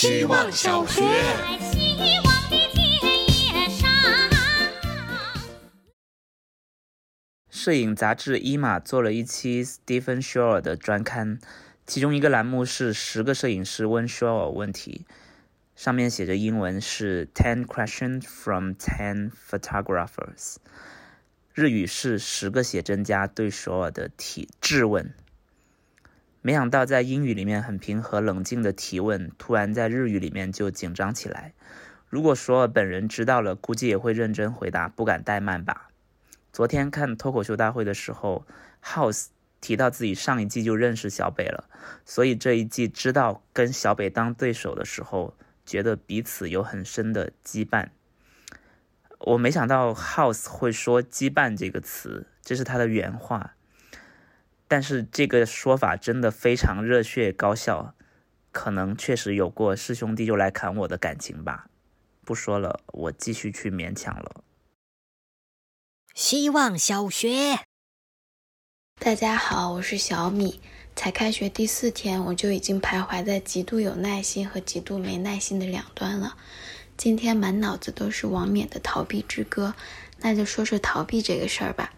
希望小学。摄影杂志《伊玛》做了一期 Stephen Shore 的专刊，其中一个栏目是十个摄影师问 Shore 问题，上面写着英文是 Ten questions from ten photographers，日语是十个写真家对 Shore 的提质问。没想到在英语里面很平和冷静的提问，突然在日语里面就紧张起来。如果索尔本人知道了，估计也会认真回答，不敢怠慢吧。昨天看脱口秀大会的时候，House 提到自己上一季就认识小北了，所以这一季知道跟小北当对手的时候，觉得彼此有很深的羁绊。我没想到 House 会说“羁绊”这个词，这是他的原话。但是这个说法真的非常热血高效，可能确实有过师兄弟就来砍我的感情吧。不说了，我继续去勉强了。希望小学，大家好，我是小米。才开学第四天，我就已经徘徊在极度有耐心和极度没耐心的两端了。今天满脑子都是王冕的逃避之歌，那就说说逃避这个事儿吧。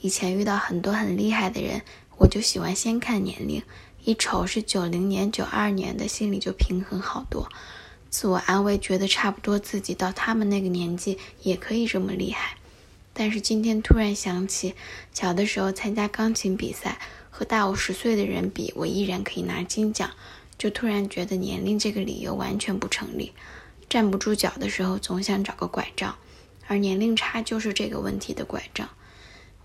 以前遇到很多很厉害的人，我就喜欢先看年龄，一瞅是九零年、九二年的，心里就平衡好多，自我安慰，觉得差不多自己到他们那个年纪也可以这么厉害。但是今天突然想起，小的时候参加钢琴比赛，和大我十岁的人比，我依然可以拿金奖，就突然觉得年龄这个理由完全不成立。站不住脚的时候，总想找个拐杖，而年龄差就是这个问题的拐杖。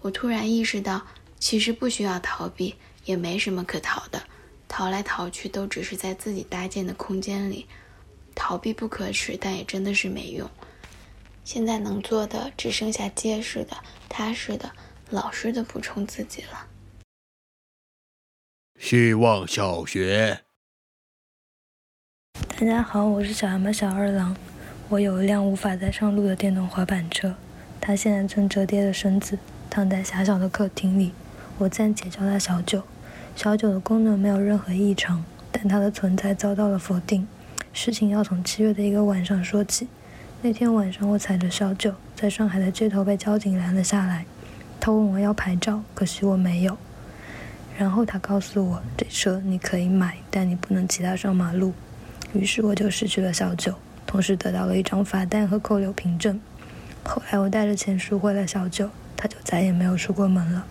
我突然意识到，其实不需要逃避，也没什么可逃的，逃来逃去都只是在自己搭建的空间里。逃避不可耻，但也真的是没用。现在能做的只剩下结实的、踏实的、老实的补充自己了。希望小学，大家好，我是小蛤蟆小二郎。我有一辆无法再上路的电动滑板车，它现在正折叠着身子躺在狭小的客厅里。我暂且叫它小九。小九的功能没有任何异常，但它的存在遭到了否定。事情要从七月的一个晚上说起。那天晚上，我踩着小九在上海的街头被交警拦了下来。他问我要牌照，可惜我没有。然后他告诉我，这车你可以买，但你不能骑它上马路。于是我就失去了小九，同时得到了一张罚单和扣留凭证。后来我带着钱赎回了小九，他就再也没有出过门了。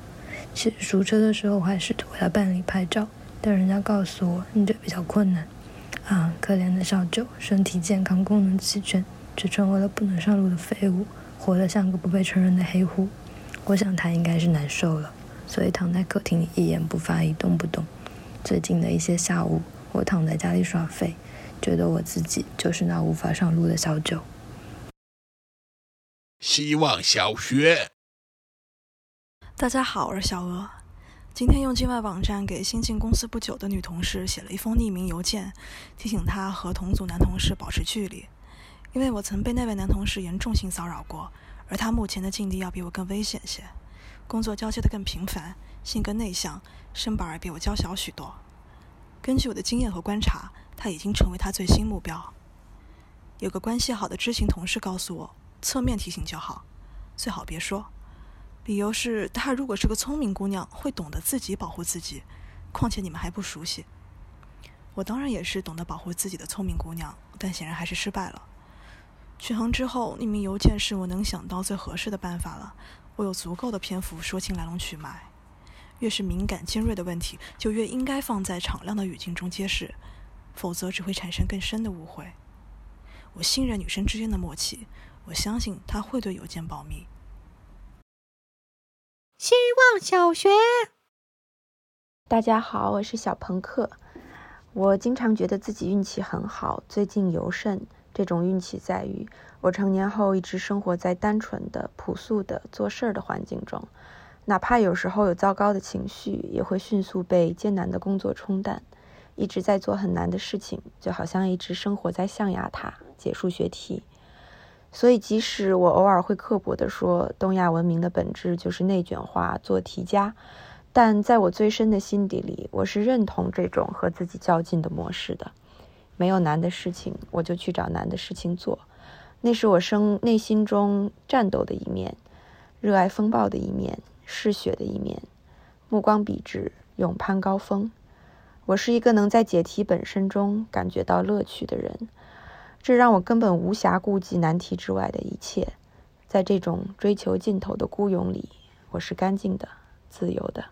其实赎车的时候，我还试图为他办理牌照，但人家告诉我，你这比较困难。啊，可怜的小九，身体健康，功能齐全。却成为了不能上路的废物，活得像个不被承认的黑户。我想他应该是难受了，所以躺在客厅里一言不发，一动不动。最近的一些下午，我躺在家里耍废，觉得我自己就是那无法上路的小九。希望小学，大家好，我是小鹅。今天用境外网站给新进公司不久的女同事写了一封匿名邮件，提醒她和同组男同事保持距离。因为我曾被那位男同事严重性骚扰过，而他目前的境地要比我更危险些，工作交接的更频繁，性格内向，身板儿比我娇小许多。根据我的经验和观察，他已经成为他最新目标。有个关系好的知情同事告诉我，侧面提醒就好，最好别说。理由是，她如果是个聪明姑娘，会懂得自己保护自己。况且你们还不熟悉。我当然也是懂得保护自己的聪明姑娘，但显然还是失败了。权衡之后，匿名邮件是我能想到最合适的办法了。我有足够的篇幅说清来龙去脉。越是敏感尖锐的问题，就越应该放在敞亮的语境中揭示，否则只会产生更深的误会。我信任女生之间的默契，我相信她会对邮件保密。希望小学，大家好，我是小朋克。我经常觉得自己运气很好，最近尤甚。这种运气在于，我成年后一直生活在单纯的、朴素的做事儿的环境中，哪怕有时候有糟糕的情绪，也会迅速被艰难的工作冲淡。一直在做很难的事情，就好像一直生活在象牙塔解数学题。所以，即使我偶尔会刻薄地说东亚文明的本质就是内卷化、做题家，但在我最深的心底里，我是认同这种和自己较劲的模式的。没有难的事情，我就去找难的事情做。那是我生内心中战斗的一面，热爱风暴的一面，嗜血的一面，目光笔直，勇攀高峰。我是一个能在解题本身中感觉到乐趣的人，这让我根本无暇顾及难题之外的一切。在这种追求尽头的孤勇里，我是干净的，自由的。